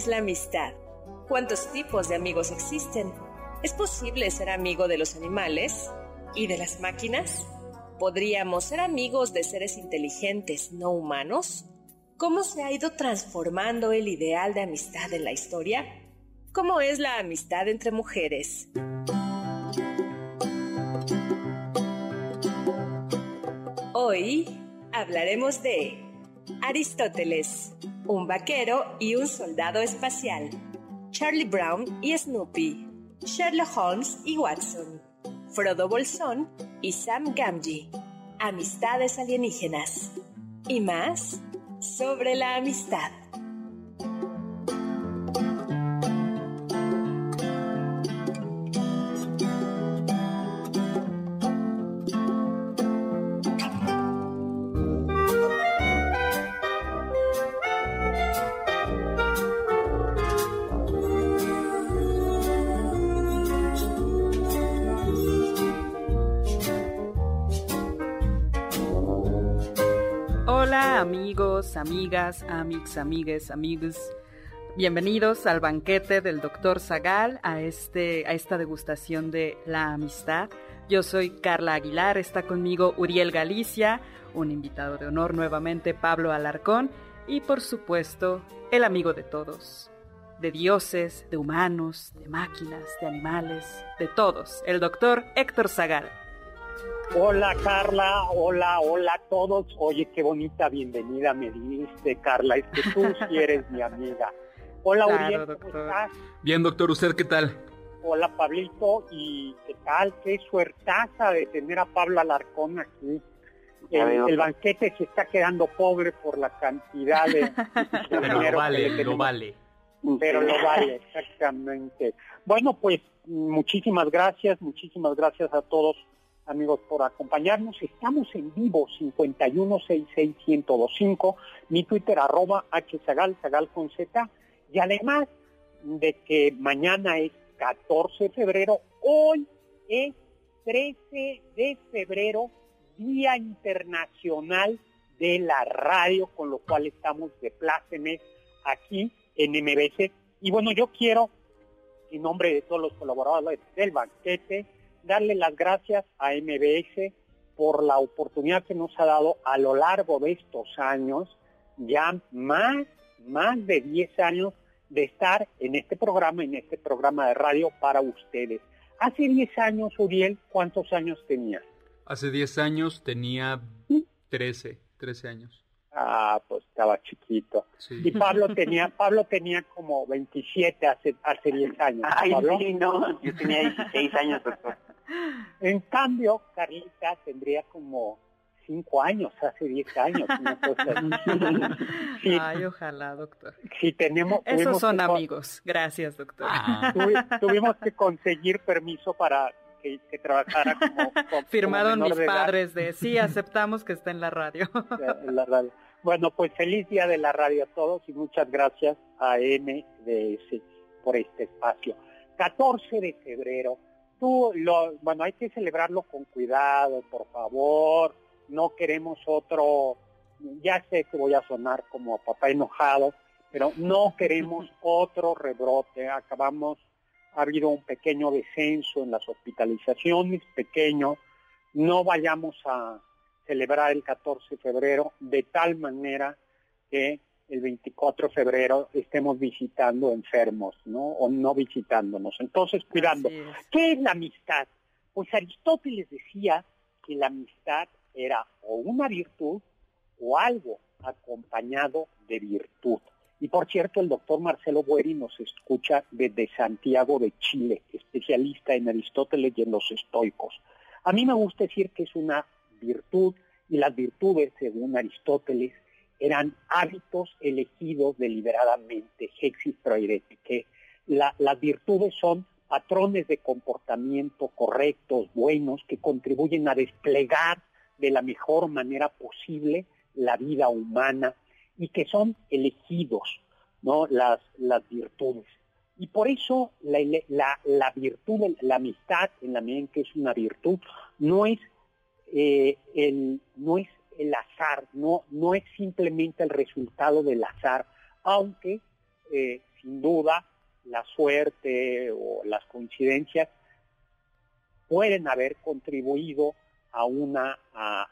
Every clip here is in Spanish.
es la amistad? ¿Cuántos tipos de amigos existen? ¿Es posible ser amigo de los animales y de las máquinas? ¿Podríamos ser amigos de seres inteligentes no humanos? ¿Cómo se ha ido transformando el ideal de amistad en la historia? ¿Cómo es la amistad entre mujeres? Hoy hablaremos de Aristóteles, un vaquero y un soldado espacial, Charlie Brown y Snoopy, Sherlock Holmes y Watson, Frodo Bolsón y Sam Gamgee, amistades alienígenas y más sobre la amistad. Amigas, amics, amigues, amigos. Bienvenidos al banquete del Dr. Zagal, a, este, a esta degustación de la amistad. Yo soy Carla Aguilar, está conmigo Uriel Galicia, un invitado de honor nuevamente, Pablo Alarcón, y por supuesto, el amigo de todos, de dioses, de humanos, de máquinas, de animales, de todos, el doctor Héctor Zagal. Hola Carla, hola, hola a todos. Oye, qué bonita bienvenida me diste, Carla. Es que tú sí eres mi amiga. Hola Uriel, ¿cómo estás? Bien, doctor, ¿usted qué tal? Hola Pablito, ¿y qué tal? Qué suertaza de tener a Pablo Alarcón aquí. El, banquete se está quedando pobre por la cantidad de Pero lo vale, lo vale. Pero lo vale, exactamente. Bueno, pues muchísimas gracias, muchísimas gracias a todos amigos, por acompañarnos. Estamos en vivo 5166125, mi Twitter arroba hzagal, zagal con z, y además de que mañana es 14 de febrero, hoy es 13 de febrero, Día Internacional de la Radio, con lo cual estamos de plácemes aquí en MBC. Y bueno, yo quiero, en nombre de todos los colaboradores del banquete, darle las gracias a MBS por la oportunidad que nos ha dado a lo largo de estos años, ya más, más de 10 años de estar en este programa, en este programa de radio para ustedes. Hace 10 años, Uriel, ¿cuántos años tenías? Hace 10 años tenía 13, 13 años. Ah, pues estaba chiquito. Y Pablo tenía, Pablo tenía como 27 hace, hace 10 años. Ay, sí, no, yo tenía 16 años, doctor. En cambio, Carlita tendría como cinco años, hace diez años. Ay, ojalá, doctor. Si tenemos, Esos son amigos. Gracias, doctor. Ah. tuvimos que conseguir permiso para que, trabajara como... Firmaron mis padres de sí, aceptamos que está en la radio. en la radio. Bueno, pues feliz día de la radio a todos y muchas gracias a MDS por este espacio. 14 de febrero tú, lo, bueno, hay que celebrarlo con cuidado, por favor, no queremos otro, ya sé que voy a sonar como papá enojado, pero no queremos otro rebrote, acabamos, ha habido un pequeño descenso en las hospitalizaciones, pequeño, no vayamos a celebrar el 14 de febrero de tal manera que el 24 de febrero estemos visitando enfermos, ¿no? O no visitándonos. Entonces, cuidando. ¿Qué es la amistad? Pues Aristóteles decía que la amistad era o una virtud o algo acompañado de virtud. Y por cierto, el doctor Marcelo Bueri nos escucha desde Santiago de Chile, especialista en Aristóteles y en los estoicos. A mí me gusta decir que es una virtud y las virtudes, según Aristóteles, eran hábitos elegidos deliberadamente, hexis que las virtudes son patrones de comportamiento correctos, buenos, que contribuyen a desplegar de la mejor manera posible la vida humana y que son elegidos, ¿no? Las, las virtudes. Y por eso la, la, virtud, la amistad, en la medida en que es una virtud, no es, eh, el, no es el azar, no, no es simplemente el resultado del azar, aunque eh, sin duda la suerte o las coincidencias pueden haber contribuido a una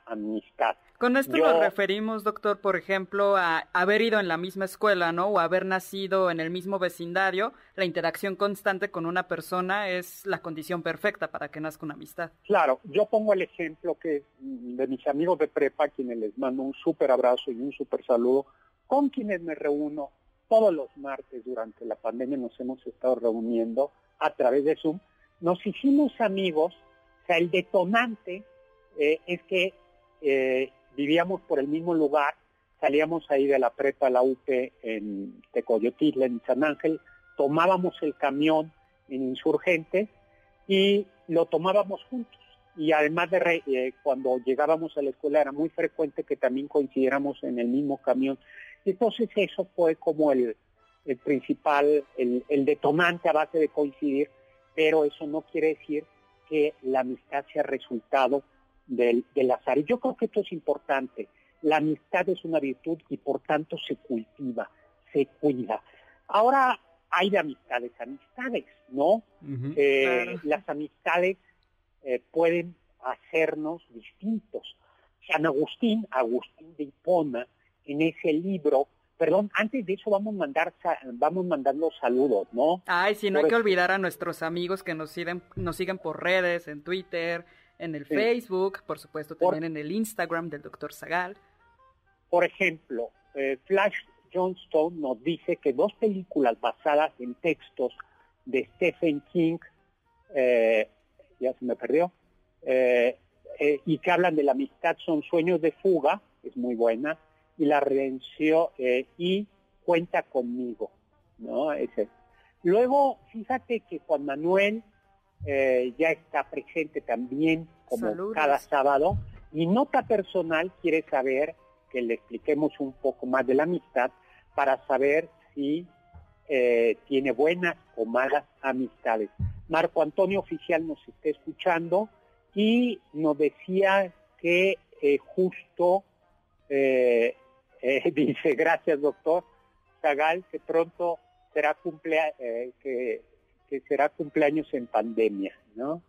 amistad. Con esto nos referimos, doctor, por ejemplo, a haber ido en la misma escuela, ¿no? O haber nacido en el mismo vecindario. La interacción constante con una persona es la condición perfecta para que nazca una amistad. Claro, yo pongo el ejemplo que de mis amigos de prepa, a quienes les mando un súper abrazo y un súper saludo, con quienes me reúno todos los martes durante la pandemia, nos hemos estado reuniendo a través de Zoom. Nos hicimos amigos, o sea, el detonante eh, es que eh, vivíamos por el mismo lugar, salíamos ahí de la prepa la UP en Tecoyotitla, en San Ángel, tomábamos el camión en Insurgentes y lo tomábamos juntos. Y además de eh, cuando llegábamos a la escuela era muy frecuente que también coincidiéramos en el mismo camión. Entonces eso fue como el, principal, el, el detonante a base de coincidir, pero eso no quiere decir que la amistad sea resultado del, azar. Y yo creo que esto es importante. La amistad es una virtud y por tanto se cultiva, se cuida. Ahora hay de amistades amistades, ¿no? Eh, las amistades eh, pueden hacernos distintos. San Agustín, Agustín de Hipona, en ese libro, perdón, antes de eso vamos a mandar vamos mandando saludos, ¿no? Ay, sí, no hay que olvidar a nuestros amigos que nos siguen, nos siguen por redes, en Twitter, en el Facebook, por supuesto también en el Instagram del doctor Zagal. Por ejemplo, eh, Flash Johnstone nos dice que dos películas basadas en textos de Stephen King, eh, ya se me perdió, eh, y que hablan de la amistad son Sueños de Fuga, es muy buena, y La Redención y Cuenta conmigo, ¿no? Ese. Luego, fíjate que Juan Manuel eh, ya está presente también como cada sábado. Y nota personal quiere saber que le expliquemos un poco más de la amistad para saber si eh, tiene buenas o malas amistades. Marco Antonio Oficial nos está escuchando y nos decía que eh, justo dice, gracias doctor Zagal, que pronto será cumplea, que que será cumpleaños en pandemia, ¿no?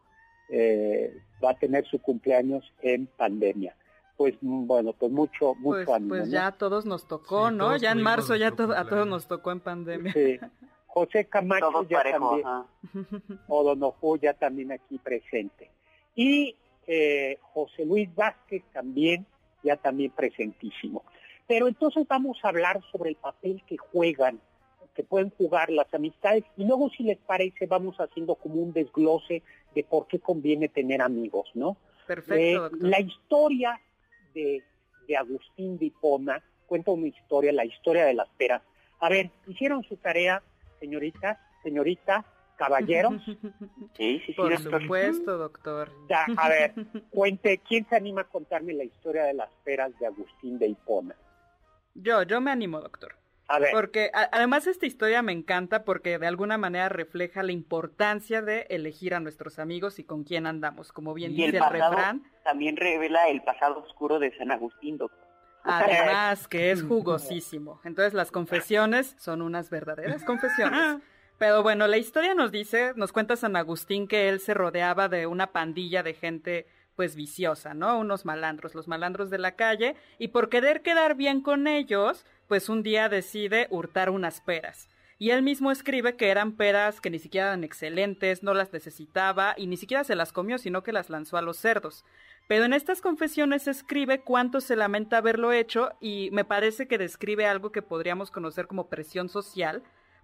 Eh, va a tener su cumpleaños en pandemia. Pues mm, bueno, pues mucho, mucho pues, Pues ya a todos nos tocó, ¿no? Ya en marzo ya a todos nos tocó en pandemia. Sí. José Camacho ya también, o Donojú ya también aquí presente. Y eh, José Luis Vázquez también, ya también presentísimo. Pero entonces vamos a hablar sobre el papel que juegan que pueden jugar las amistades y luego si les parece vamos haciendo como un desglose de por qué conviene tener amigos, ¿no? Perfecto. Eh, la historia de, Agustín de Hipona cuenta una historia, la historia de las peras. A ver, ¿hicieron su tarea, señoritas, señorita, caballeros? Sí, sí, Por supuesto, doctor. Ya, a ver, cuente, ¿quién se anima a contarme la historia de las peras de Agustín de Hipona? Yo, yo me animo, doctor. Porque además esta historia me encanta porque de alguna manera refleja la importancia de elegir a nuestros amigos y con quién andamos, como bien dice el, refrán. También revela el pasado oscuro de San Agustín, Además que es jugosísimo. Entonces las confesiones son unas verdaderas confesiones. Pero bueno, la historia nos dice, nos cuenta San Agustín que él se rodeaba de una pandilla de gente pues viciosa, ¿no? Unos malandros, los malandros de la calle, y por querer quedar bien con ellos, pues un día decide hurtar unas peras. Y él mismo escribe que eran peras que ni siquiera eran excelentes, no las necesitaba y ni siquiera se las comió, sino que las lanzó a los cerdos. Pero en estas confesiones escribe cuánto se lamenta haberlo hecho y me parece que describe algo que podríamos conocer como presión social,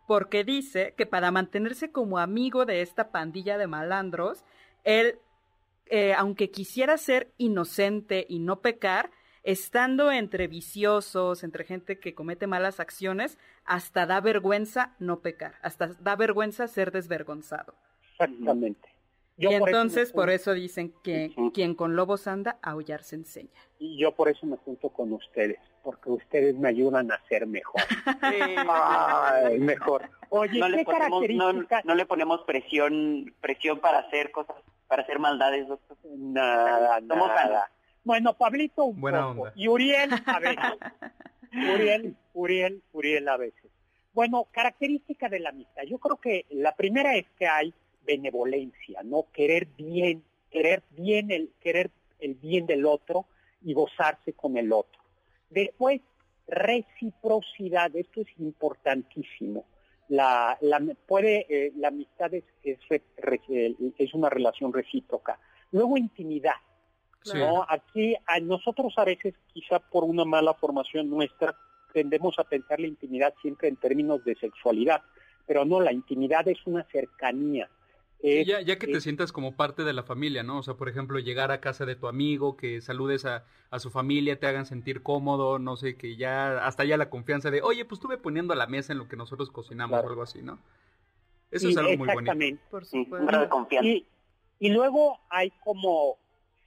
porque dice que para mantenerse como amigo de esta pandilla de malandros, él eh, aunque quisiera ser inocente y no pecar, estando entre viciosos, entre gente que comete malas acciones, hasta da vergüenza no pecar, hasta da vergüenza ser desvergonzado. Exactamente. y entonces por eso dicen que quien con lobos anda, aullar se enseña. Y yo por eso me junto con ustedes, porque ustedes me ayudan a ser mejor. Ay, mejor. Oye, no ¿qué le ponemos, características? no, no le ponemos presión, presión para hacer cosas, para hacer maldades, doctor. Nada, Somos nada. Bueno, Pablito un Buena poco. onda. Y Uriel a veces. Uriel, Uriel, Uriel a veces. Bueno, característica de la amistad. Yo creo que la primera es que hay benevolencia, ¿no? Querer bien, querer bien el, querer el bien del otro y gozarse con el otro. Después, reciprocidad, esto es importantísimo. La, la, puede, eh, la amistad es, es, re- es una relación recíproca. Luego, intimidad. Sí. ¿no? Aquí a nosotros a veces, quizá por una mala formación nuestra, tendemos a pensar la intimidad siempre en términos de sexualidad, pero no, la intimidad es una cercanía. Sí, Es- ya, ya que te es- sientas como parte de la familia, ¿no? O sea, por ejemplo, llegar a casa de tu amigo, que saludes a, a su familia, te hagan sentir cómodo, no sé, que ya, hasta ya la confianza de, oye, pues estuve poniendo a la mesa en lo que nosotros cocinamos Claro. o algo así, ¿no? Eso y- es algo muy bonito. exactamente. Por supuesto. de confianza. Y, y luego hay como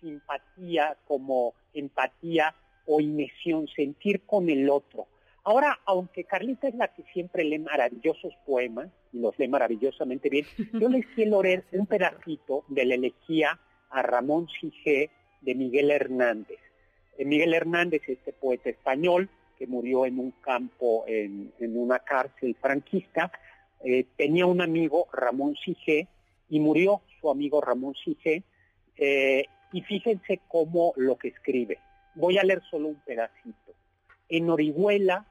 simpatía, como empatía o inmersión, sentir con el otro. Ahora, aunque Carlita es la que siempre lee maravillosos poemas, y los lee maravillosamente bien, yo les quiero leer un pedacito de la elegía a Ramón Sigé de Miguel Hernández. Eh, Miguel Hernández, este poeta español que murió en un campo, en, en una cárcel franquista, eh, tenía un amigo, Ramón Sigé, y murió su amigo Ramón Sigé, eh, y fíjense cómo lo que escribe. Voy a leer solo un pedacito. En Orihuela,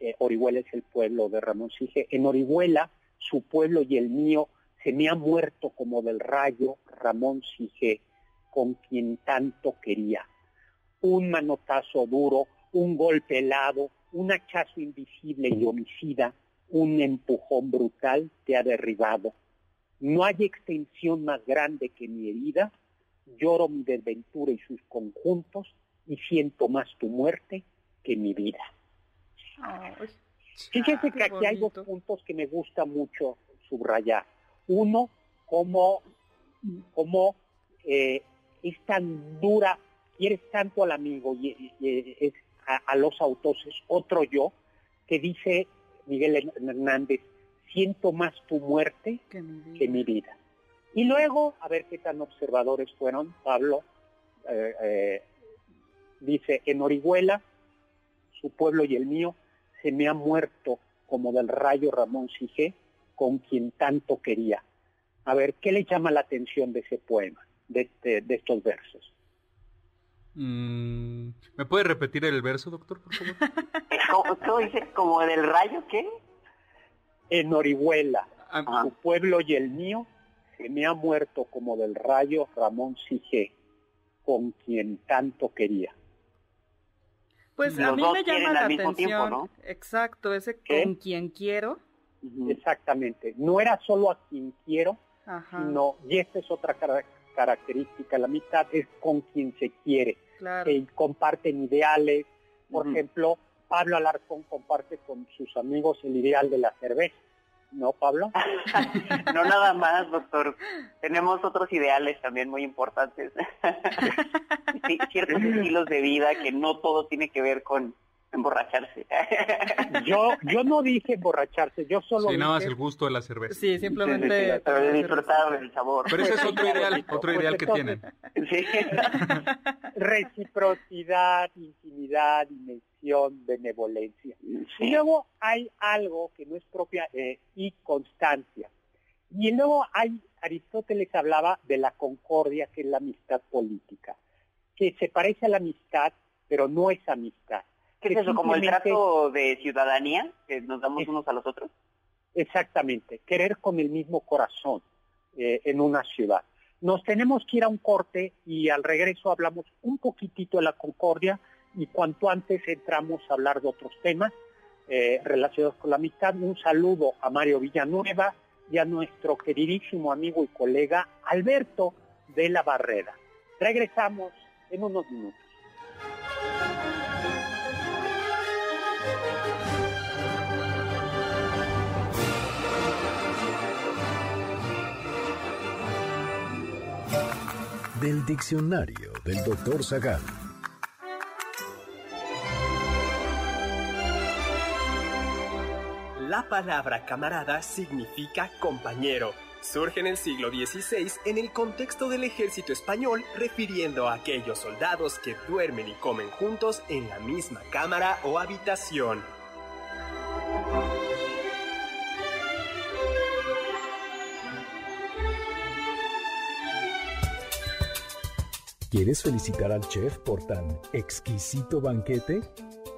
eh, Orihuela es el pueblo de Ramón Sige, en Orihuela, su pueblo y el mío, se me ha muerto como del rayo Ramón Sige, con quien tanto quería. Un manotazo duro, un golpe helado, un hachazo invisible y homicida, un empujón brutal te ha derribado. No hay extensión más grande que mi herida, lloro mi desventura y sus conjuntos, y siento más tu muerte que mi vida. Ay, Fíjense Ah, que aquí hay dos puntos que me gusta mucho subrayar. Uno, como, como eh, es tan dura, quieres tanto al amigo y, es a, a los autos, es otro yo, que dice Miguel Hernández, siento más tu muerte que mi vida. que mi vida. Y luego, a ver qué tan observadores fueron, Pablo, eh, eh, dice, en Orihuela, su pueblo y el mío, se me ha muerto como del rayo Ramón Sige, con quien tanto quería. A ver, ¿qué le llama la atención de ese poema, de, este- de estos versos? Mm, ¿Me puede repetir el verso, doctor, por favor? ¿Cómo, cómo dice? ¿Como del rayo qué? En Orihuela, Ah, su pueblo y el mío, se me ha muerto como del rayo Ramón Sige, con quien tanto quería. Pues a Los mí dos me llama la atención. tiempo, ¿no? Exacto, ese ¿Qué? con quien quiero. Exactamente. No era solo a quien quiero, Ajá. sino, y esta es otra cara- característica, la mitad es con quien se quiere, Claro. que comparten ideales. Por ejemplo, Pablo Alarcón comparte con sus amigos el ideal de la cerveza. ¿No, Pablo? No nada más, doctor. Tenemos otros ideales también muy importantes. Sí, ciertos estilos de vida que no todo tiene que ver con emborracharse. Yo, yo no dije emborracharse, yo solo sí, nada más el gusto de la cerveza. Sí, simplemente. Disfrutar del sabor. Pero ese es otro ideal, Pues, otro ideal que entonces, tienen. Sí. reciprocidad, intimidad, dimensión, benevolencia. Y luego hay algo que no es propia eh, y constancia. Y luego hay, Aristóteles hablaba de la concordia, que es la amistad política, que se parece a la amistad, pero no es amistad. ¿Qué es eso? ¿Como el trato de ciudadanía que nos damos Es- unos a los otros? Exactamente, querer con el mismo corazón eh, en una ciudad. Nos tenemos que ir a un corte y al regreso hablamos un poquitito de la concordia y cuanto antes entramos a hablar de otros temas eh, relacionados con la amistad. Un saludo a Mario Villanueva y a nuestro queridísimo amigo y colega Alberto de la Barrera. Regresamos en unos minutos. Del diccionario del doctor Zagal. La palabra camarada significa compañero. Surge en el siglo XVI en el contexto del ejército español, refiriendo a aquellos soldados que duermen y comen juntos en la misma cámara o habitación. ¿Quieres felicitar al chef por tan exquisito banquete?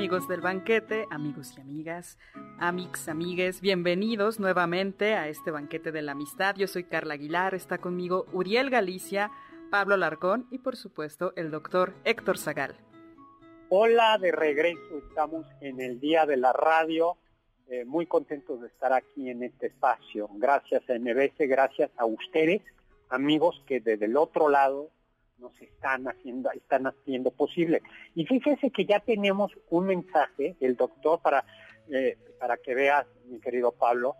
Amigos del banquete, amigos y amigas, amix, amigues, bienvenidos nuevamente a este banquete de la amistad. Yo soy Carla Aguilar, está conmigo Uriel Galicia, Pablo Larcón y por supuesto el doctor Héctor Zagal. Hola, de regreso, estamos en el Día de la Radio, eh, muy contentos de estar aquí en este espacio. Gracias a MBS, gracias a ustedes, amigos que desde el otro lado nos están haciendo, están haciendo posible. Y fíjese que ya tenemos un mensaje, el doctor, para, eh, para que veas, mi querido Pablo,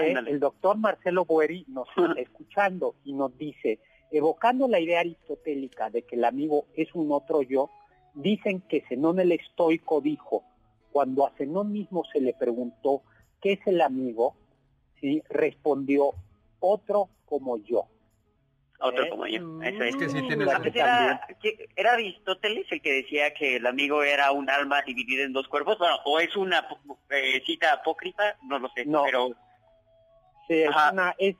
eh, el doctor Marcelo Bueri nos está escuchando y nos dice, evocando la idea aristotélica de que el amigo es un otro yo, dicen que Zenón el estoico dijo, cuando a Zenón mismo se le preguntó qué es el amigo, ¿sí? respondió otro como yo. Otro como yo. Eso es. que sí Era, que- era Aristóteles el que decía que el amigo era un alma dividida en dos cuerpos, Bueno, o es una eh, cita apócrifa, no lo sé, No. pero Sí, es, una- es,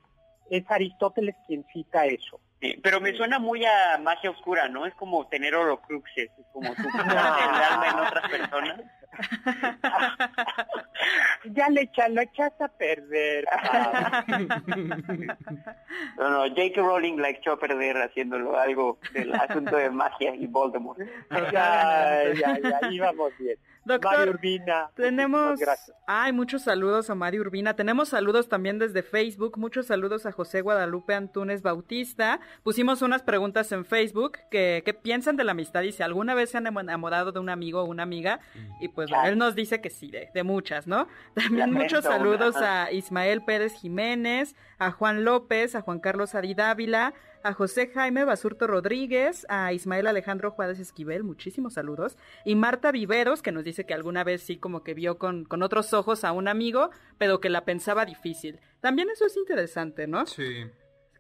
es Aristóteles quien cita eso. sí, pero me suena muy a magia oscura, ¿no? Es como tener horocruxes, es como tú el alma en otras personas. Ya le echa, lo echaste a perder. No, no, J.K. Rowling la echó a perder haciéndolo algo del asunto de magia y Voldemort. ya, ya, ya, íbamos bien. Doctor, Urbina. tenemos, Gracias. ay, muchos saludos a Mario Urbina. Tenemos saludos también desde Facebook. Muchos saludos a José Guadalupe Antunes Bautista. Pusimos unas preguntas en Facebook que, ¿qué piensan de la amistad y si alguna vez se han enamorado de un amigo o una amiga. Y pues bueno, él nos dice que sí, de, de muchas, ¿no? También muchos una, saludos a Ismael Pérez Jiménez, a Juan López, a Juan Carlos Adi Dávila, a José Jaime Basurto Rodríguez, a Ismael Alejandro Juárez Esquivel, muchísimos saludos, y Marta Viveros, que nos dice que alguna vez sí como que vio con, con otros ojos a un amigo, pero que la pensaba difícil. También eso es interesante, ¿no? Sí.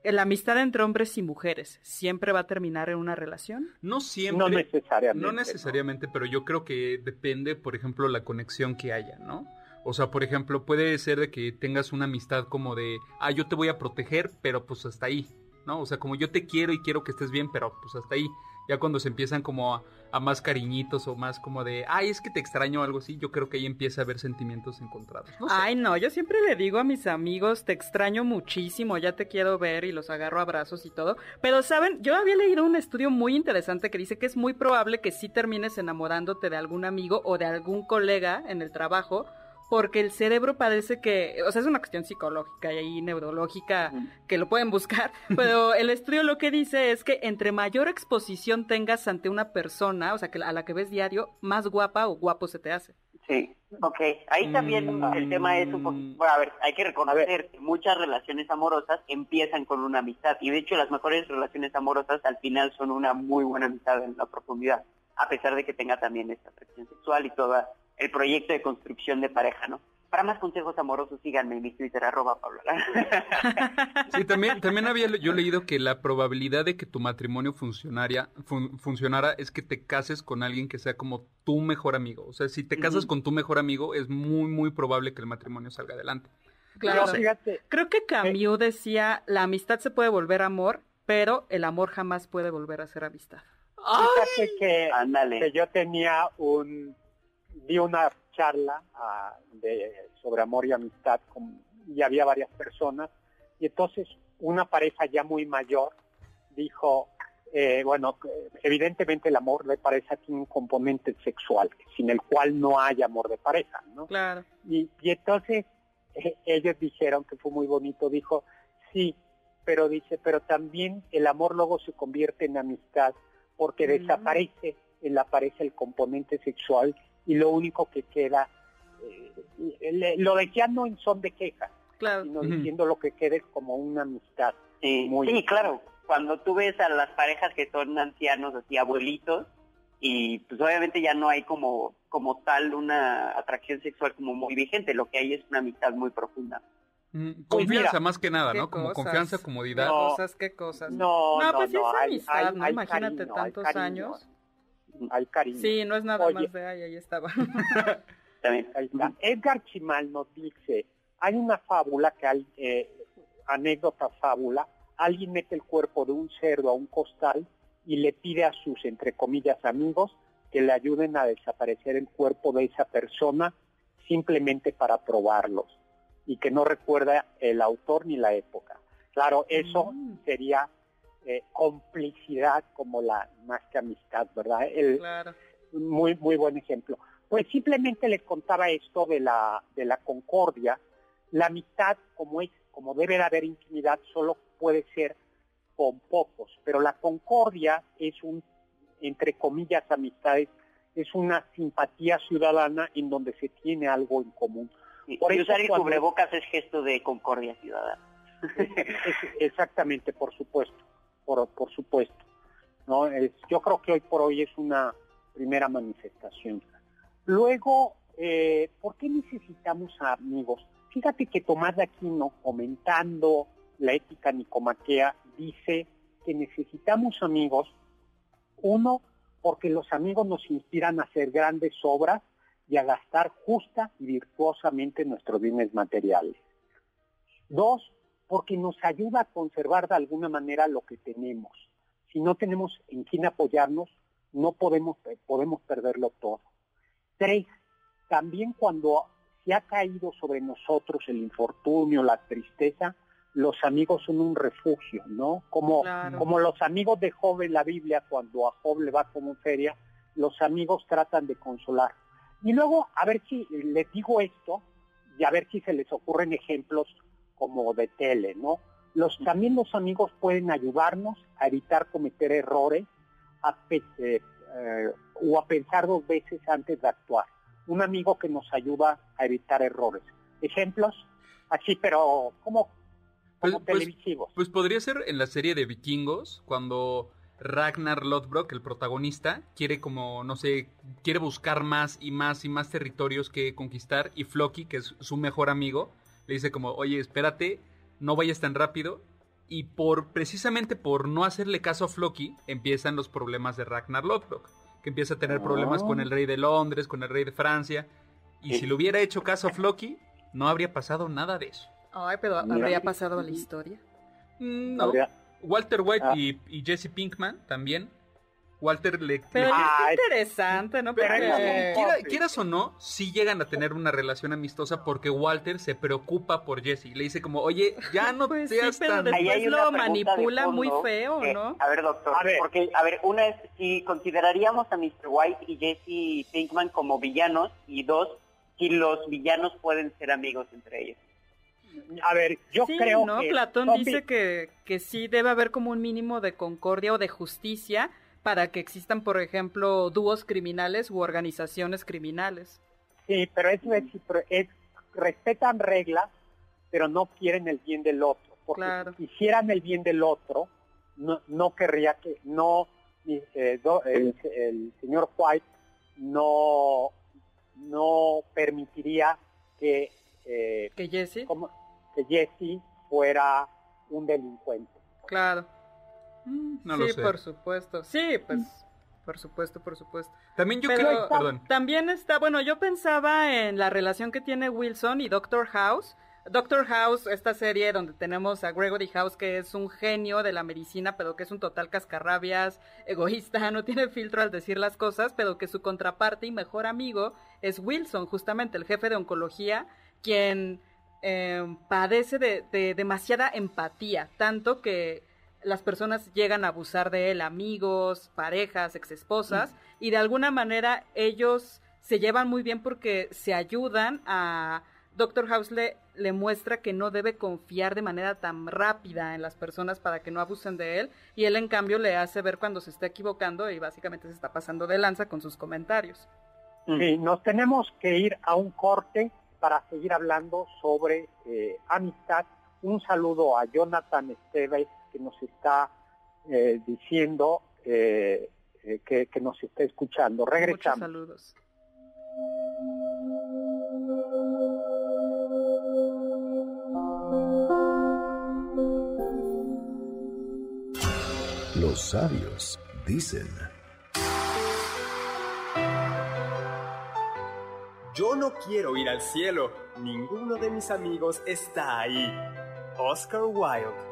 La amistad entre hombres y mujeres siempre va a terminar en una relación. No siempre. No necesariamente. No necesariamente, pero yo creo que depende, por ejemplo, la conexión que haya, ¿no? O sea, por ejemplo, puede ser de que tengas una amistad como de, ah, yo te voy a proteger, pero pues hasta ahí, ¿no? O sea, como yo te quiero y quiero que estés bien, pero pues hasta ahí. Ya cuando se empiezan como a, más cariñitos o más como de, ay, es que te extraño o algo así, yo creo que ahí empieza a haber sentimientos encontrados. Ay, no, yo siempre le digo a mis amigos, te extraño muchísimo, ya te quiero ver y los agarro a abrazos y todo. Pero, ¿saben? Yo había leído un estudio muy interesante que dice que es muy probable que sí termines enamorándote de algún amigo o de algún colega en el trabajo, porque el cerebro parece que, o sea, es una cuestión psicológica y ahí neurológica que lo pueden buscar, pero el estudio lo que dice es que entre mayor exposición tengas ante una persona, o sea, que a la que ves diario, más guapa o guapo se te hace. Sí, ok. Ahí también Mm. el tema es un poco... Bueno, a ver, hay que reconocer que muchas relaciones amorosas empiezan con una amistad y de hecho las mejores relaciones amorosas al final son una muy buena amistad en la profundidad, a pesar de que tenga también esta atracción sexual y todo el proyecto de construcción de pareja, ¿no? Para más consejos amorosos síganme en mi Twitter, arroba Pablo. Sí, también, también había le- yo leído que la probabilidad de que tu matrimonio funcionaria, fun- funcionara es que te cases con alguien que sea como tu mejor amigo. O sea, si te casas con tu mejor amigo, es muy, muy probable que el matrimonio salga adelante. Claro. Pero fíjate, Creo que Camus decía, la amistad se puede volver amor, pero el amor jamás puede volver a ser amistad. fíjate que, Ándale. que yo tenía un, di una charla ah, de, sobre amor y amistad con y había varias personas. Y entonces una pareja ya muy mayor dijo, eh, bueno, evidentemente el amor de pareja tiene un componente sexual, sin el cual no hay amor de pareja, ¿no? Claro. Y, y entonces eh, ellos dijeron que fue muy bonito, dijo, sí, pero dice, pero también el amor luego se convierte en amistad porque Mm. desaparece en la pareja el componente sexual y lo único que queda, eh, le- lo decía no en son de queja, Claro. sino diciendo lo que quede como una amistad. Sí, Muy sí, claro. Cuando tú ves a las parejas que son ancianos, así abuelitos, y pues obviamente ya no hay como, como tal una atracción sexual como muy vigente, lo que hay es una amistad muy profunda. Mm, Pues Confianza mira, más que nada, ¿no? Como cosas. confianza, comodidad. Qué No. cosas, qué cosas. No, no, pues no, es hay- amistad, hay- ¿no? hay Imagínate tantos años. Hay cariño. Sí, no es nada Oye. más de ahí estaba. También. Ahí está. Edgar Chimal nos dice, hay una fábula que hay, eh, anécdota fábula, alguien mete el cuerpo de un cerdo a un costal y le pide a sus, entre comillas, amigos que le ayuden a desaparecer el cuerpo de esa persona simplemente para probarlos y que no recuerda el autor ni la época. Claro, eso Mm. sería eh, complicidad como la más que amistad, ¿verdad? El, claro. muy muy buen ejemplo. Pues simplemente les contaba esto de la de la concordia. La amistad, como es, como debe de haber intimidad, solo puede ser con pocos, pero la concordia es un, entre comillas, amistades, es una simpatía ciudadana en donde se tiene algo en común. Sí, Por y eso usar el cuando- cubrebocas es gesto de concordia ciudadana. Exactamente, por supuesto, por, por supuesto. ¿no? Es- yo creo que hoy por hoy es una primera manifestación. Luego, eh, ¿por qué necesitamos a amigos? Fíjate que Tomás de Aquino, comentando la ética nicomaquea, dice que necesitamos amigos, uno, porque los amigos nos inspiran a hacer grandes obras y a gastar justa y virtuosamente nuestros bienes materiales. Dos, porque nos ayuda a conservar de alguna manera lo que tenemos. Si no tenemos en quién apoyarnos, no podemos, eh, podemos perderlo todo. Tres, también cuando se ha caído sobre nosotros el infortunio, la tristeza, los amigos son un refugio, ¿no? Como, Claro. como los amigos de Job en la Biblia, cuando a Job le va como feria, los amigos tratan de consolar. Y luego, a ver si les digo esto, y a ver si se les ocurren ejemplos como de tele, ¿no? Los, también los amigos pueden ayudarnos a evitar cometer errores a eh, eh, o a pensar dos veces antes de actuar. Un amigo que nos ayuda a evitar errores. Ejemplos, así, pero como, como Pues- pues- televisivos. Pues podría ser en la serie de vikingos, cuando Ragnar Lodbrok, el protagonista, quiere como, no sé, quiere buscar más y más y más territorios que conquistar y Floki, que es su mejor amigo, le dice como, oye, espérate, no vayas tan rápido. Y por precisamente por no hacerle caso a Floki, empiezan los problemas de Ragnar Lodbrok, que empieza a tener problemas Ah. con el rey de Londres, con el rey de Francia. Y Sí. si le hubiera hecho caso a Floki, no habría pasado nada de eso. Ay, pero habría pasado a la historia. Mm, No, Walter White Ah. y, y Jesse Pinkman también. Walter le... Pero le- Ah, es es- interesante, ¿no? pero Porque... quiera- quieras o no, sí llegan a tener una relación amistosa porque Walter se preocupa por Jesse. Le dice como, oye, ya no Pues sí, seas pero tan... después Ahí hay lo manipula muy fondo feo, que- ¿no? A ver, doctor, A ver. porque, a ver, una es si consideraríamos a Mr. White y Jesse Pinkman como villanos, y dos, si los villanos pueden ser amigos entre ellos. A ver, yo sí, creo ¿no? que... Platón Tommy, dice que, que sí debe haber como un mínimo de concordia o de justicia para que existan, por ejemplo, dúos criminales u organizaciones criminales. Sí, pero es, recipro- es- respetan reglas, pero no quieren el bien del otro. Porque Claro. si quisieran el bien del otro, no, no querría que, no, eh, do- el, el señor White no, no permitiría que, eh, Que Jesse, como- que Jesse fuera un delincuente. claro. Mm, No sí, lo sé. por supuesto. Sí, pues, por supuesto, por supuesto. También yo Pero creo... Perdón. También está, bueno, yo pensaba en la relación que tiene Wilson y Doctor House. Doctor House, esta serie donde tenemos a Gregory House, que es un genio de la medicina, pero que es un total cascarrabias, egoísta, no tiene filtro al decir las cosas, pero que su contraparte y mejor amigo es Wilson, justamente el jefe de oncología, quien em, padece de, demasiada empatía, tanto que las personas llegan a abusar de él, amigos, parejas, exesposas, y de alguna manera ellos se llevan muy bien porque se ayudan a... Doctor House le, le, muestra que no debe confiar de manera tan rápida en las personas para que no abusen de él y él en cambio le hace ver cuando se está equivocando y básicamente se está pasando de lanza con sus comentarios. Sí, nos tenemos que ir a un corte para seguir hablando sobre eh, amistad. Un saludo a Jonathan Esteves que nos está eh, diciendo eh, que, que, nos está escuchando. Regresamos. Muchos saludos. Los sabios dicen. Yo no quiero ir al cielo. Ninguno de mis amigos está ahí. Oscar Wilde.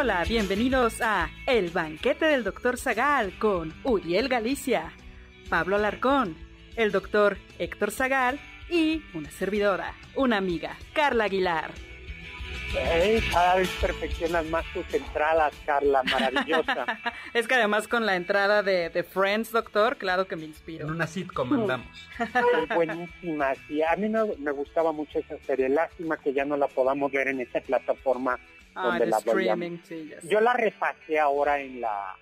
Hola, bienvenidos a El Banquete del Dr. Zagal con Uriel Galicia, Pablo Alarcón, el doctor Héctor Zagal y una servidora, una amiga, Carla Aguilar. Hey, cada vez perfeccionas más tus entradas, Carla, maravillosa. es que además con la entrada de, de, Friends, doctor, claro que me inspiro. En una sitcom andamos. buenísima, sí. A mí me, me, gustaba mucho esa serie. Lástima que ya no la podamos ver en esa plataforma Ah, la streaming, sí, Yo la repasé ahora en la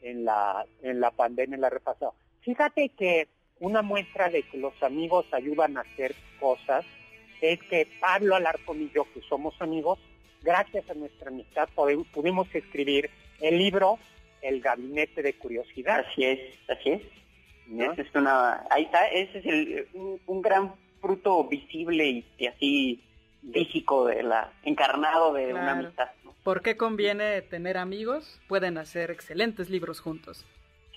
en la en la pandemia la repasé. Fíjate que una muestra de que los amigos ayudan a hacer cosas es que Pablo Alarcón y yo, que somos amigos, gracias a nuestra amistad pudimos escribir el libro El Gabinete de Curiosidad. Así es, así es. es una, ahí está, ese es el, un, gran fruto visible y así físico de la encarnado de una amistad. ¿Por qué conviene tener amigos? Pueden hacer excelentes libros juntos.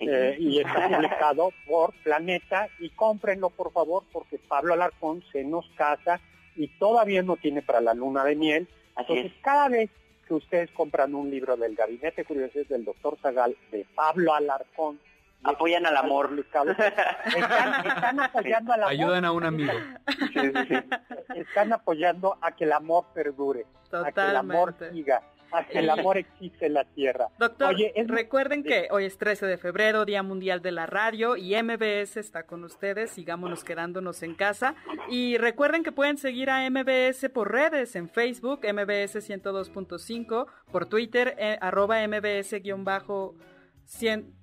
Eh, y está publicado por Planeta y cómprenlo por favor porque Pablo Alarcón se nos casa y todavía no tiene para la luna de miel. Entonces cada vez que ustedes compran un libro del Gabinete Curiosidades del Doctor Zagal de Pablo Alarcón apoyan al amor. Están, están apoyando al amor. Ayudan a un amigo. Están apoyando a que el amor perdure, a que el amor siga, el amor existe en la tierra. Doctor, recuerden que hoy es 13 de febrero, Día Mundial de la Radio, y MBS está con ustedes. Sigámonos quedándonos en casa. Y recuerden que pueden seguir a MBS por redes, en Facebook, MBS 102.5, por Twitter, eh, arroba MBS-bajo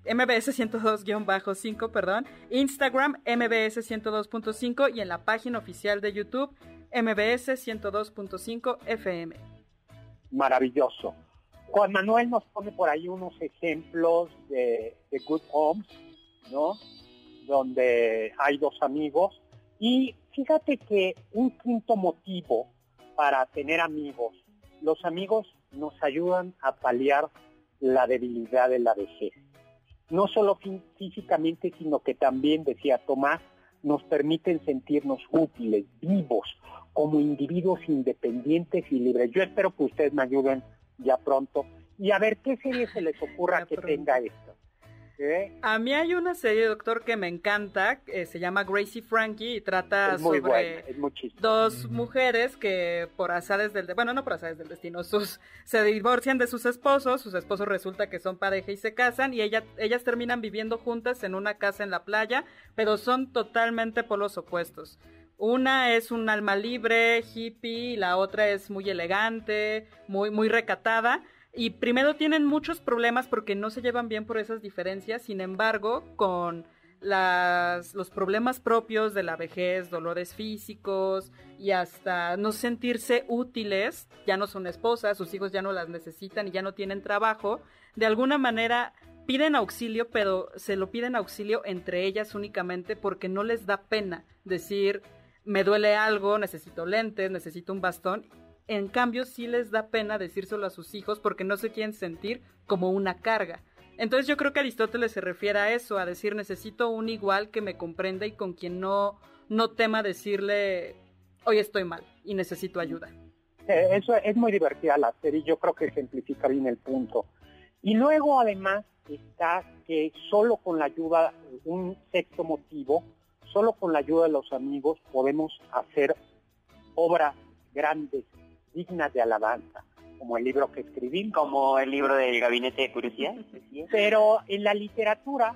MBS 102-5, perdón, Instagram MBS 102.5 y en la página oficial de YouTube MBS 102.5 FM. Maravilloso. Juan Manuel nos pone por ahí unos ejemplos de, de Good Homes, ¿no? Donde hay dos amigos. Y fíjate que un quinto motivo para tener amigos, los amigos nos ayudan a paliar la debilidad de la vejez. No solo físicamente, sino que también, decía Tomás, nos permiten sentirnos útiles, vivos, como individuos independientes y libres. Yo espero que ustedes me ayuden ya pronto y a ver qué serie se les ocurra que tenga esto. A mí hay una serie, doctor, que me encanta, se llama Gracie Frankie y trata sobre dos mujeres que por azares del, bueno, no por azares del destino, sus, se divorcian de sus esposos, sus esposos resulta que son pareja y se casan y ella, ellas terminan viviendo juntas en una casa en la playa, pero son totalmente polos opuestos. Una es un alma libre, hippie, y la otra es muy elegante, muy, muy recatada. Y primero tienen muchos problemas porque no se llevan bien por esas diferencias, sin embargo, con las, los problemas propios de la vejez, dolores físicos y hasta no sentirse útiles, ya no son esposas, sus hijos ya no las necesitan y ya no tienen trabajo, de alguna manera piden auxilio, pero se lo piden auxilio entre ellas únicamente porque no les da pena decir, me duele algo, necesito lentes, necesito un bastón. En cambio, sí les da pena decírselo a sus hijos porque no se quieren sentir como una carga. Entonces yo creo que Aristóteles se refiere a eso, a decir necesito un igual que me comprenda y con quien no, no tema decirle hoy estoy mal y necesito ayuda. Eh, eso es muy divertida la serie, yo creo que ejemplifica bien el punto. Y luego además está que solo con la ayuda, un sexto motivo, solo con la ayuda de los amigos podemos hacer obras grandes, dignas de alabanza como el libro que escribí. Como el libro del Gabinete de Curiosidad. Pero en la literatura,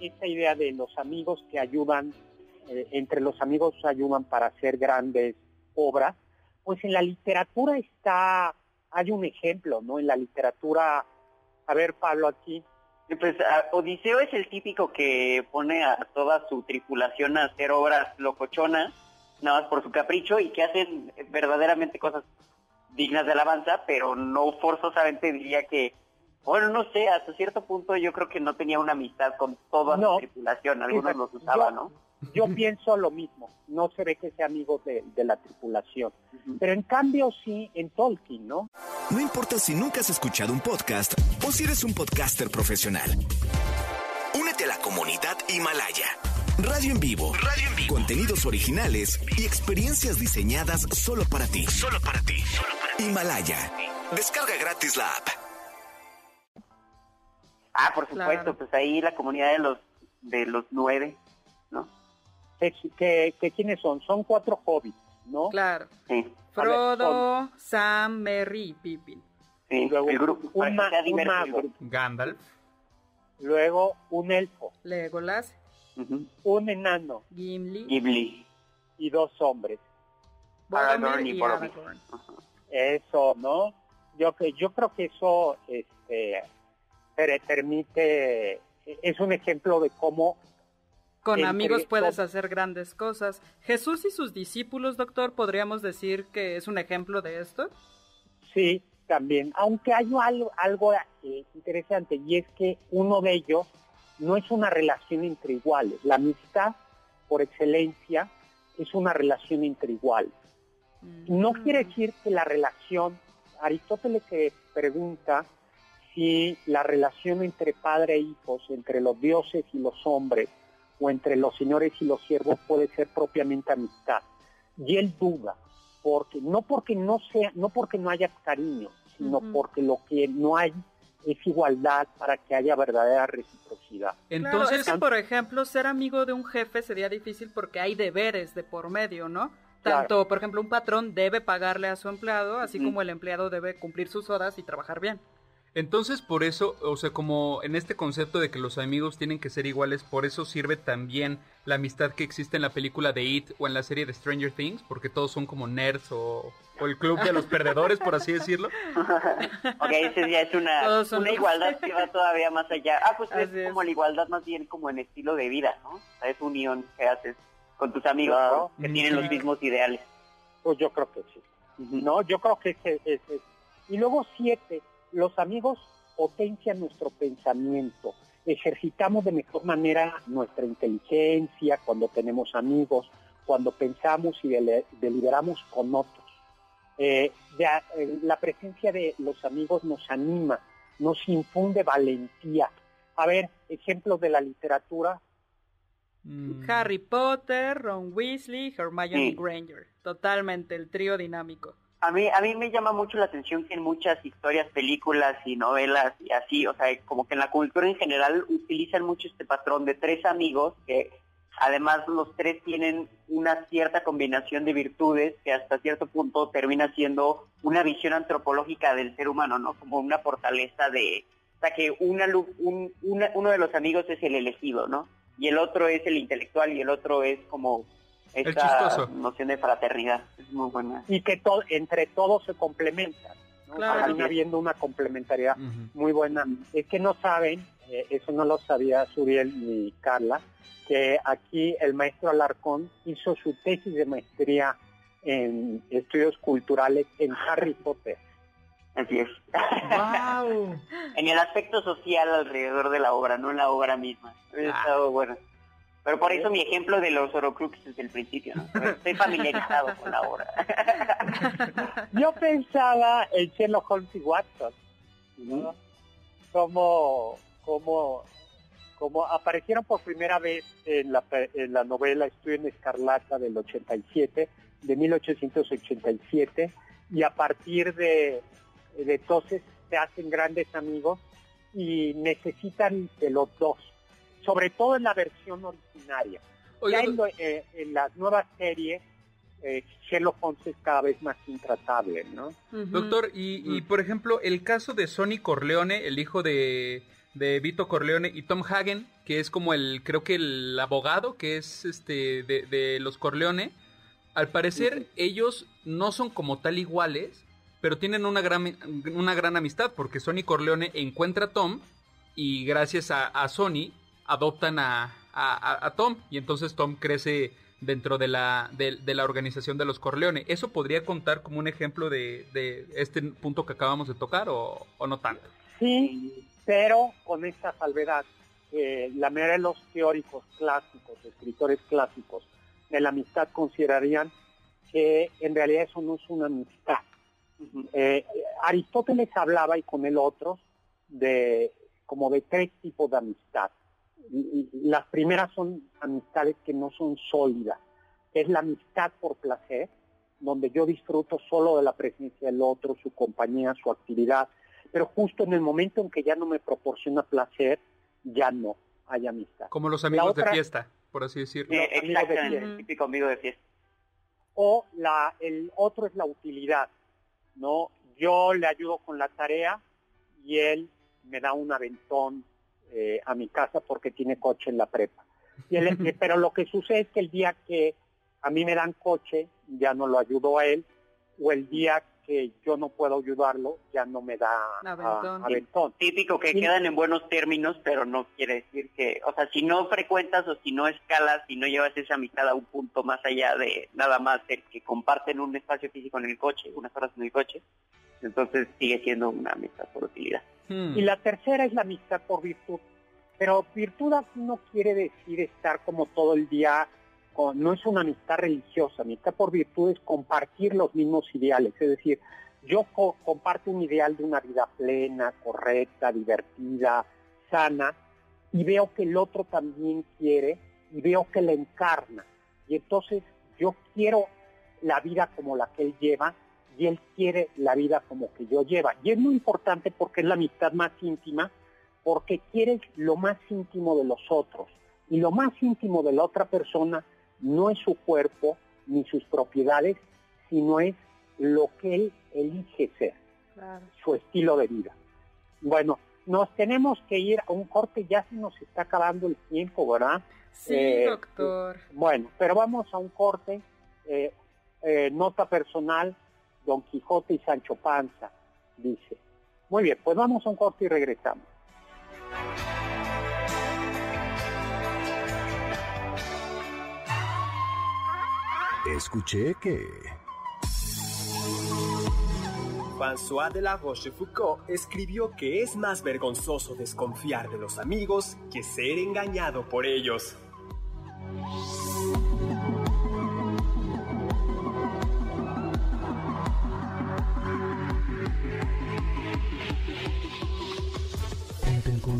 esa idea de los amigos que ayudan, eh, entre los amigos ayudan para hacer grandes obras, pues en la literatura está, hay un ejemplo, ¿no? En la literatura, a ver Pablo aquí. Pues Odiseo es el típico que pone a toda su tripulación a hacer obras locochonas, nada más por su capricho, y que hacen verdaderamente cosas dignas de alabanza, pero no forzosamente diría que, bueno, no sé, hasta cierto punto yo creo que no tenía una amistad con toda la tripulación, algunos los usaba, ¿no? Yo pienso lo mismo, no se ve que sea amigo de, la tripulación, pero en cambio sí en Tolkien, ¿no? No importa si nunca has escuchado un podcast o si eres un podcaster profesional. Únete a la comunidad Himalaya. Radio en vivo. Radio en vivo. Contenidos originales y experiencias diseñadas solo para ti. Solo para ti. Himalaya. Descarga gratis la app. Ah, por supuesto, pues ahí la comunidad de los de los nueve, ¿no? ¿Qué, quiénes son? Son cuatro hobbits, ¿no? Claro. Frodo, Sam, Merry y Pippin. Sí, luego el grupo, un, mago. Gandalf. Luego un elfo. Legolas. Un enano. Gimli. Gimli. Y dos hombres. Aragorn y, eso, ¿no? Yo, que yo creo que eso este, permite, es un ejemplo de cómo... Con amigos puedes hacer grandes cosas. Jesús y sus discípulos, doctor, ¿podríamos decir que es un ejemplo de esto? Sí, también. Aunque hay algo, algo eh, interesante y es que uno de ellos no es una relación entre iguales. La amistad, por excelencia, es una relación entre iguales. No quiere decir que la relación, Aristóteles se pregunta si la relación entre padre e hijos, entre los dioses y los hombres, o entre los señores y los siervos puede ser propiamente amistad. Y él duda, porque no porque no sea, no porque no haya cariño, sino porque lo que no hay es igualdad para que haya verdadera reciprocidad. Entonces, por ejemplo, ser amigo de un jefe sería difícil porque hay deberes de por medio, ¿no? Tanto, por ejemplo, un patrón debe pagarle a su empleado, así como el empleado debe cumplir sus horas y trabajar bien. Entonces, por eso, o sea, como en este concepto de que los amigos tienen que ser iguales, por eso sirve también la amistad que existe en la película de It o en la serie de Stranger Things, porque todos son como nerds o, el club de los perdedores, por así decirlo. ok, ese ya es una, una igualdad que va todavía más allá. Ah, pues es como la igualdad más bien como en estilo de vida, ¿no? O sea, es unión que haces con tus amigos que tienen los mismos ideales. Pues yo creo que sí. No, yo creo que es, es, Y luego siete, los amigos potencian nuestro pensamiento. Ejercitamos de mejor manera nuestra inteligencia cuando tenemos amigos, cuando pensamos y deliberamos con otros. Eh, eh, la presencia de los amigos nos anima, nos infunde valentía. A ver, ejemplos de la literatura, Mm. Harry Potter, Ron Weasley, Hermione Granger. Totalmente, el trío dinámico. A mí, a mí me llama mucho la atención que en muchas historias, películas y novelas y así, o sea, como que en la cultura en general utilizan mucho este patrón de tres amigos que además los tres tienen una cierta combinación de virtudes que hasta cierto punto termina siendo una visión antropológica del ser humano, ¿no? Como una fortaleza de, o sea, que una, uno de los amigos es el elegido, ¿no? y el otro es el intelectual y el otro es como esta noción de fraternidad. Es muy buena. Y que entre todos se complementan. Termina habiendo una complementariedad muy buena. Es que no saben, eh, eso no lo sabía Suriel ni Carla, que aquí el maestro Alarcón hizo su tesis de maestría en estudios culturales en Harry Potter. Así es. Wow. en el aspecto social alrededor de la obra, no en la obra misma. Ah. estado bueno. Pero por eso mi ejemplo de los Horocruxes desde el principio, ¿no? Estoy familiarizado con la obra. Yo pensaba en Sherlock Holmes y Watson, ¿no? Como, como, como aparecieron por primera vez en la, en la novela Estudio en Escarlata del 87, de 1887, y a partir de, de entonces se hacen grandes amigos y necesitan de los dos sobre todo en la versión originaria. ya eh, en, las nuevas series, eh, Sherlock Holmes es cada vez más intratable, ¿no? Doctor, y, por ejemplo, el caso de Sonny Corleone, el hijo de, de Vito Corleone, y Tom Hagen, que es como el, creo que el abogado, que es este de, de los Corleone, al parecer ellos no son como tal iguales, pero tienen una gran, una gran amistad, porque Sonny Corleone encuentra a Tom, y gracias a, a Sony adoptan a, a, Tom y entonces Tom crece dentro de la, de, la organización de los Corleone. ¿Eso podría contar como un ejemplo de, de este punto que acabamos de tocar o, no tanto? Sí, pero con esta salvedad. que la mayoría de los teóricos clásicos, escritores clásicos de la amistad considerarían que en realidad eso no es una amistad. Eh, Aristóteles hablaba y con el otro de como de tres tipos de amistad las primeras son amistades que no son sólidas. Es la amistad por placer, donde yo disfruto solo de la presencia del otro, su compañía, su actividad, pero justo en el momento en que ya no me proporciona placer, ya no hay amistad. Como los amigos de fiesta, por así decirlo. Eh, exactamente, típico amigo de fiesta. O la, el otro es la utilidad, ¿no? Yo le ayudo con la tarea y él me da un aventón eh, a mi casa porque tiene coche en la prepa. Y pero lo que sucede es que el día que a mí me dan coche, ya no lo ayudo a él, o el día que yo no puedo ayudarlo, ya no me da aventón. Típico que quedan en buenos términos, pero no quiere decir que, o sea, si no frecuentas o si no escalas, si no llevas esa amistad a un punto más allá de nada más el que comparten un espacio físico en el coche, unas horas en el coche, entonces sigue siendo una amistad por utilidad. Hmm. Y la tercera es la amistad por virtud. Pero virtud no quiere decir estar como todo el día, con, no es una amistad religiosa, amistad por virtud es compartir los mismos ideales, es decir, yo comparto un ideal de una vida plena, correcta, divertida, sana, y veo que el otro también quiere, y veo que la encarna. Y entonces yo quiero la vida como la que él lleva, y él quiere la vida como que yo lleva. Y es muy importante porque es la amistad más íntima, porque quieres lo más íntimo de los otros. Y lo más íntimo de la otra persona no es su cuerpo ni sus propiedades, sino es lo que él elige ser, su estilo de vida. Bueno, nos tenemos que ir a un corte, ya se nos está acabando el tiempo, ¿verdad? Sí, eh, doctor. bueno, pero vamos a un corte, eh, eh, nota personal, Don Quijote y Sancho Panza, dice. Muy bien, pues vamos a un corte y regresamos. Escuché que... François de la Rochefoucauld escribió que es más vergonzoso desconfiar de los amigos que ser engañado por ellos.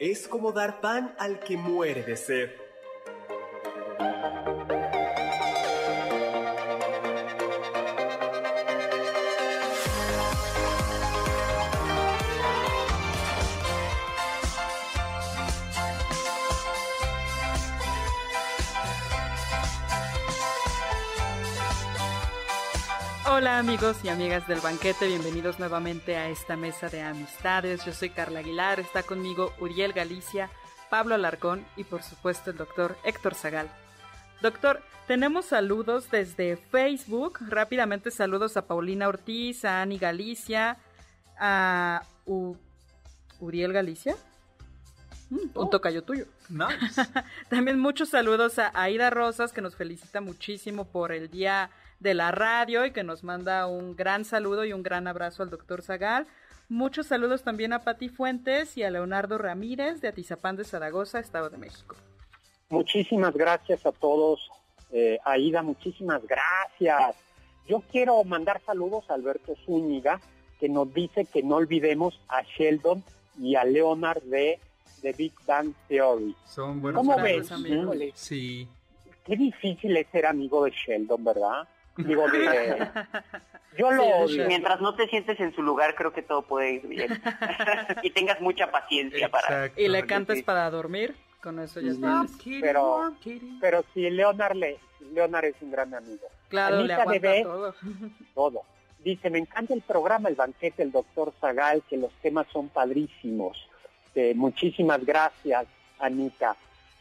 es como dar pan al que muere de sed. Amigos y amigas del banquete, bienvenidos nuevamente a esta mesa de amistades. Yo soy Carla Aguilar, está conmigo Uriel Galicia, Pablo Alarcón y por supuesto el doctor Héctor Zagal. Doctor, tenemos saludos desde Facebook. Rápidamente saludos a Paulina Ortiz, a Ani Galicia, a Uriel Galicia. Mm, un oh. tocayo tuyo. También muchos saludos a Aida Rosas, que nos felicita muchísimo por el día de la radio y que nos manda un gran saludo y un gran abrazo al doctor Zagal. Muchos saludos también a Pati Fuentes y a Leonardo Ramírez de Atizapán de Zaragoza, Estado de México. Muchísimas gracias a todos. Eh, Aida, muchísimas gracias. Yo quiero mandar saludos a Alberto Zúñiga, que nos dice que no olvidemos a Sheldon y a Leonard de The Big Bang Theory. Son buenos ¿Cómo ves? amigos. Sí. Qué difícil es ser amigo de Sheldon, ¿verdad? Digo, de, yo lo Mientras no te sientes en su lugar, creo que todo puede ir bien. y tengas mucha paciencia para... Y le cantes para dormir, con eso ya está. Pero, pero si Leonard, le, Leonard es un gran amigo. Claro, le aguanta todo. Todo. Dice, me encanta el programa El Banquete, el doctor Zagal, que los temas son padrísimos. Eh, muchísimas gracias, Anita.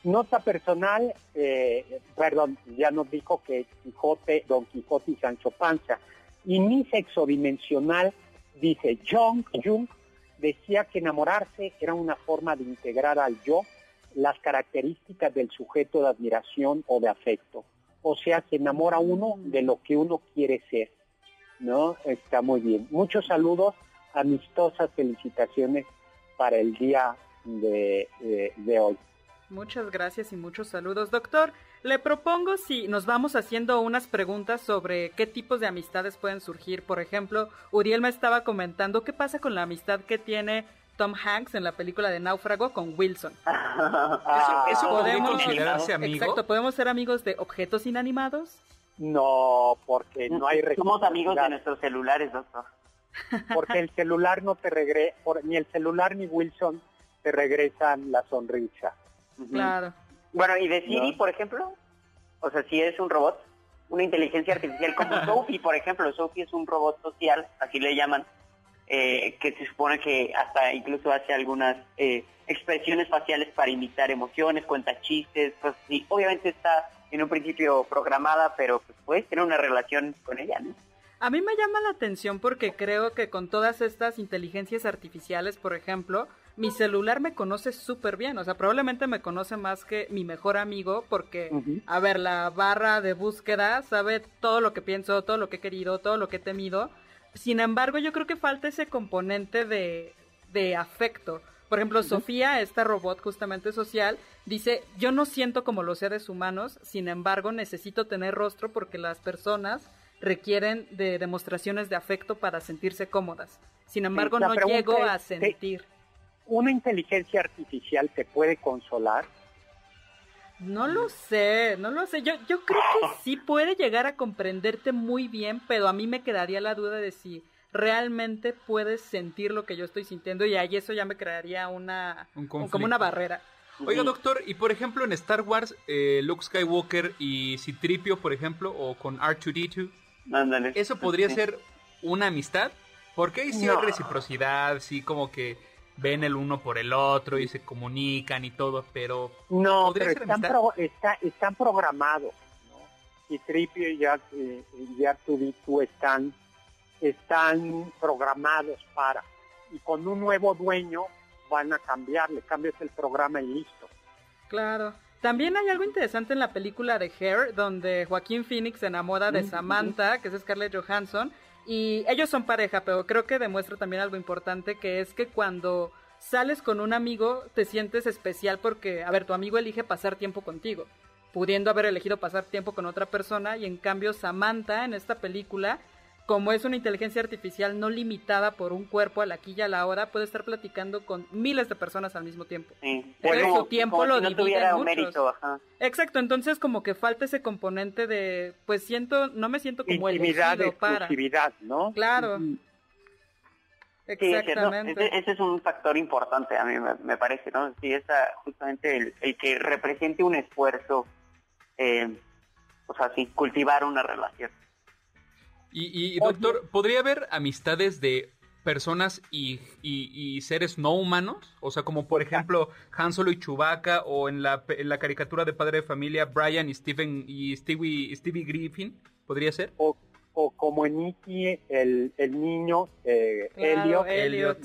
Nota personal, eh, perdón, ya nos dijo que Quijote, Don Quijote y Sancho Panza. Y mi sexo dimensional, dice Jung Jung, decía que enamorarse era una forma de integrar al yo las características del sujeto de admiración o de afecto. O sea, se enamora uno de lo que uno quiere ser. ¿No? Está muy bien. Muchos saludos, amistosas felicitaciones para el día de hoy. Muchas gracias y muchos saludos. Doctor, le propongo si nos vamos haciendo unas preguntas sobre qué tipos de amistades pueden surgir. Por ejemplo, Uriel me estaba comentando qué pasa con la amistad que tiene Tom Hanks en la película de Náufrago con Wilson. ¿Eso, podemos considerarse amigos? Exacto, ¿podemos ser amigos de objetos inanimados? No, porque no hay Somos amigos de nuestros celulares, doctor. Porque el celular no te regresa, ni el celular ni Wilson te regresan la sonrisa. Claro. Bueno, ¿y de Siri, por ejemplo? O sea, si es un robot, una inteligencia artificial como Sophie, por ejemplo. Sophie es un robot social, así le llaman, eh, que se supone que hasta incluso hace algunas eh, expresiones faciales para imitar emociones, cuenta chistes, pues sí. Obviamente está en un principio programada, pero pues puedes tener una relación con ella, ¿no? A mí me llama la atención porque creo que con todas estas inteligencias artificiales, por ejemplo, mi celular me conoce súper bien, o sea, probablemente me conoce más que mi mejor amigo porque, a ver, la barra de búsqueda sabe todo lo que pienso, todo lo que he querido, todo lo que he temido. Sin embargo, yo creo que falta ese componente de, de afecto. Por ejemplo, Sofía, esta robot justamente social, dice, yo no siento como los seres humanos, sin embargo, necesito tener rostro porque las personas requieren de demostraciones de afecto para sentirse cómodas. Sin embargo, no llego a sentir. ¿Una inteligencia artificial te puede consolar? No lo sé, no lo sé. Yo, yo creo que sí puede llegar a comprenderte muy bien, pero a mí me quedaría la duda de si realmente puedes sentir lo que yo estoy sintiendo y ahí eso ya me crearía una como una barrera. Oiga, doctor, y por ejemplo en Star Wars, eh, Luke Skywalker y Citripio, por ejemplo, o con R2D2, ¿eso podría ser una amistad? Porque hay sí reciprocidad, sí como que ven el uno por el otro y se comunican y todo, pero... No, pero están, están programados, ¿no? Y Tripio y ya, eh, están, están programados para. Y con un nuevo dueño van a cambiar, le cambias el programa y listo. Claro. También hay algo interesante en la película de Hair, donde Joaquín Phoenix se enamora de Samantha, que es Scarlett Johansson, y ellos son pareja, pero creo que demuestra también algo importante, que es que cuando sales con un amigo te sientes especial porque, a ver, tu amigo elige pasar tiempo contigo, pudiendo haber elegido pasar tiempo con otra persona, y en cambio Samantha en esta película como es una inteligencia artificial no limitada por un cuerpo a la aquí y a la hora, puede estar platicando con miles de personas al mismo tiempo. Sí. su tiempo lo no Exacto, entonces como que falta ese componente de, pues siento, no me siento como Intimidad, elegido para. ¿no? Claro. Exactamente. ese, es un factor importante a mí me, parece, ¿no? Sí, esa, justamente el, el que represente un esfuerzo, eh, o sea, sí, cultivar una relación. Y, doctor, ¿podría haber amistades de personas y, seres no humanos? O sea, como por ejemplo Han Solo y Chewbacca o en la, en la caricatura de Padre de Familia Brian y Stephen y Stevie, Stevie Griffin, ¿podría ser? O, o como en Nicky, el, el niño eh, Elliot.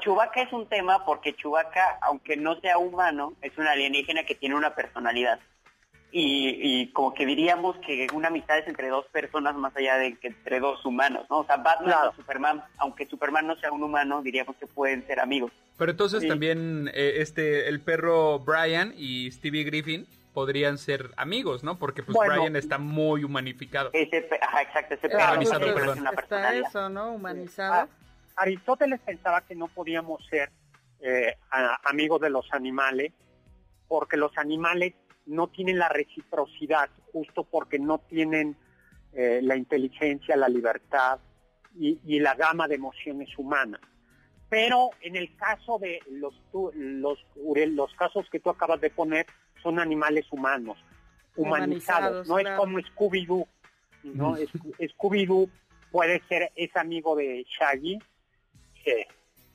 Chewbacca es un tema porque Chewbacca, aunque no sea humano, es un alienígena que tiene una personalidad y, como que diríamos que una amistad es entre dos personas más allá de que entre dos humanos, ¿no? O sea, Batman y Superman, aunque Superman no sea un humano, diríamos que pueden ser amigos. Pero entonces también eh, este el perro Brian y Stevie Griffin podrían ser amigos, ¿no? Porque pues Brian está muy humanificado. Ese, ajá, exacto, ese perro humanizado, perdón. Está eso, ¿no? Humanizado. Ah, Aristóteles pensaba que no podíamos ser eh, amigos de los animales porque los animales no tienen la reciprocidad justo porque no tienen eh, la inteligencia, la libertad y, la gama de emociones humanas. Pero en el caso de los, los, los casos que tú acabas de poner, son animales humanos, humanizados, no es como Scooby-Doo. ¿no? Scooby-Doo puede ser, es amigo de Shaggy,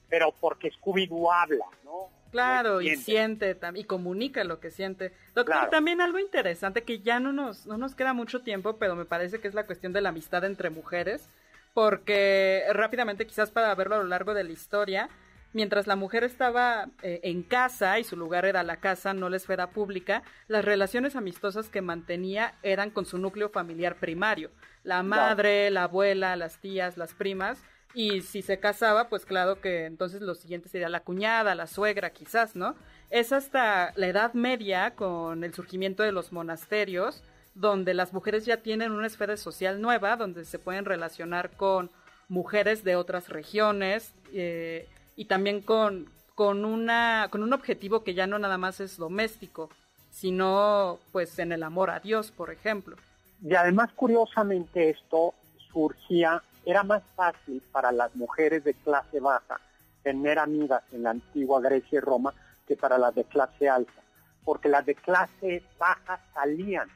pero porque Scooby-Doo habla, ¿no? Claro, y siente. y comunica lo que siente. Doctor, también algo interesante que ya no nos, no nos queda mucho tiempo, pero me parece que es la cuestión de la amistad entre mujeres, porque rápidamente, quizás para verlo a lo largo de la historia, mientras la mujer estaba eh, en casa y su lugar era la casa, no la esfera pública, las relaciones amistosas que mantenía eran con su núcleo familiar primario, la madre, la abuela, las tías, las primas, y si se casaba, pues claro que entonces lo siguiente sería la cuñada, la suegra, quizás, ¿no? Es hasta la Edad Media, con el surgimiento de los monasterios, donde las mujeres ya tienen una esfera social nueva, donde se pueden relacionar con mujeres de otras regiones eh, y también con, con, una, con un objetivo que ya no nada más es doméstico, sino pues en el amor a Dios, por ejemplo. Y además, curiosamente, esto surgía era más fácil para las mujeres de clase baja tener amigas en la antigua Grecia y Roma que para las de clase alta, porque las de clase baja salían,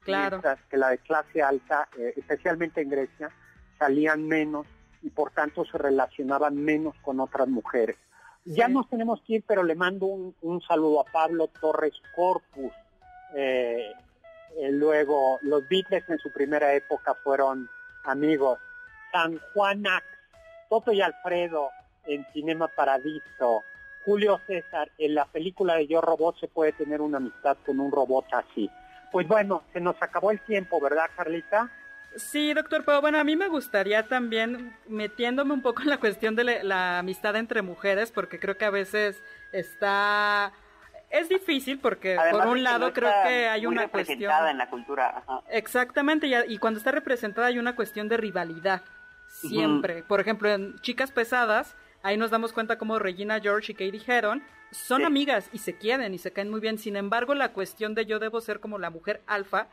claro. mientras que las de clase alta, eh, especialmente en Grecia, salían menos y por tanto se relacionaban menos con otras mujeres. Ya nos tenemos que ir, pero le mando un, saludo a Pablo Torres Corpus. Eh, eh, luego, los Beatles en su primera época fueron amigos San Juanax, Toto y Alfredo en Cinema Paradiso, Julio César, en la película de Yo Robot se puede tener una amistad con un robot así. Pues bueno, se nos acabó el tiempo, ¿verdad, Carlita? Sí, doctor, pero bueno, a mí me gustaría también, metiéndome un poco en la cuestión de la amistad entre mujeres, porque creo que a veces está es difícil porque por un lado creo que hay una cuestión en la cultura exactamente y, cuando está representada hay una cuestión de rivalidad siempre. Por ejemplo, en Chicas Pesadas, ahí nos damos cuenta como Regina George y Katie Heron son amigas y se quieren y se caen muy bien. Sin embargo, la cuestión de yo debo ser como la mujer alfa,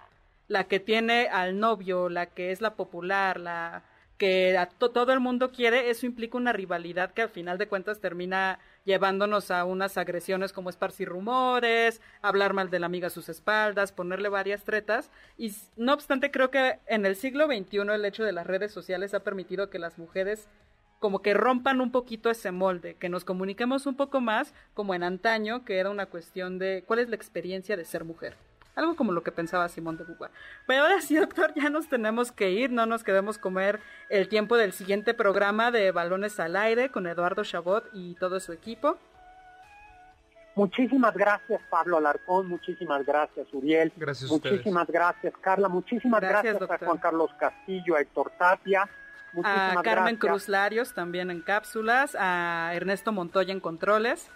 la que tiene al novio, la que es la popular, la que a todo el mundo quiere, eso implica una rivalidad que al final de cuentas termina llevándonos a unas agresiones como esparcir rumores, hablar mal de la amiga a sus espaldas, ponerle varias tretas. Y no obstante, creo que en el siglo XXI el hecho de las redes sociales ha permitido que las mujeres como que rompan un poquito ese molde, que nos comuniquemos un poco más como en antaño, que era una cuestión de cuál es la experiencia de ser mujer. Algo como lo que pensaba Simón de Beauvoir. Pero ahora sí, doctor, ya nos tenemos que ir, no nos quedemos comer el tiempo del siguiente programa de Balones al Aire con Eduardo Chabot y todo su equipo. Muchísimas gracias, Pablo Alarcón. Muchísimas gracias, Uriel. Gracias Muchísimas gracias, Carla. Muchísimas gracias, a Juan Carlos Castillo, a Héctor Tapia. a Carmen Cruz Larios también en cápsulas, a Ernesto Montoya en controles.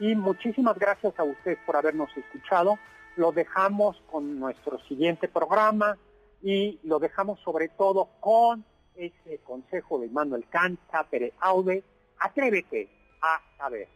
Y muchísimas gracias a ustedes por habernos escuchado lo dejamos con nuestro siguiente programa y lo dejamos sobre todo con ese consejo de Manuel Kant, Pere Aude, atrévete a saber.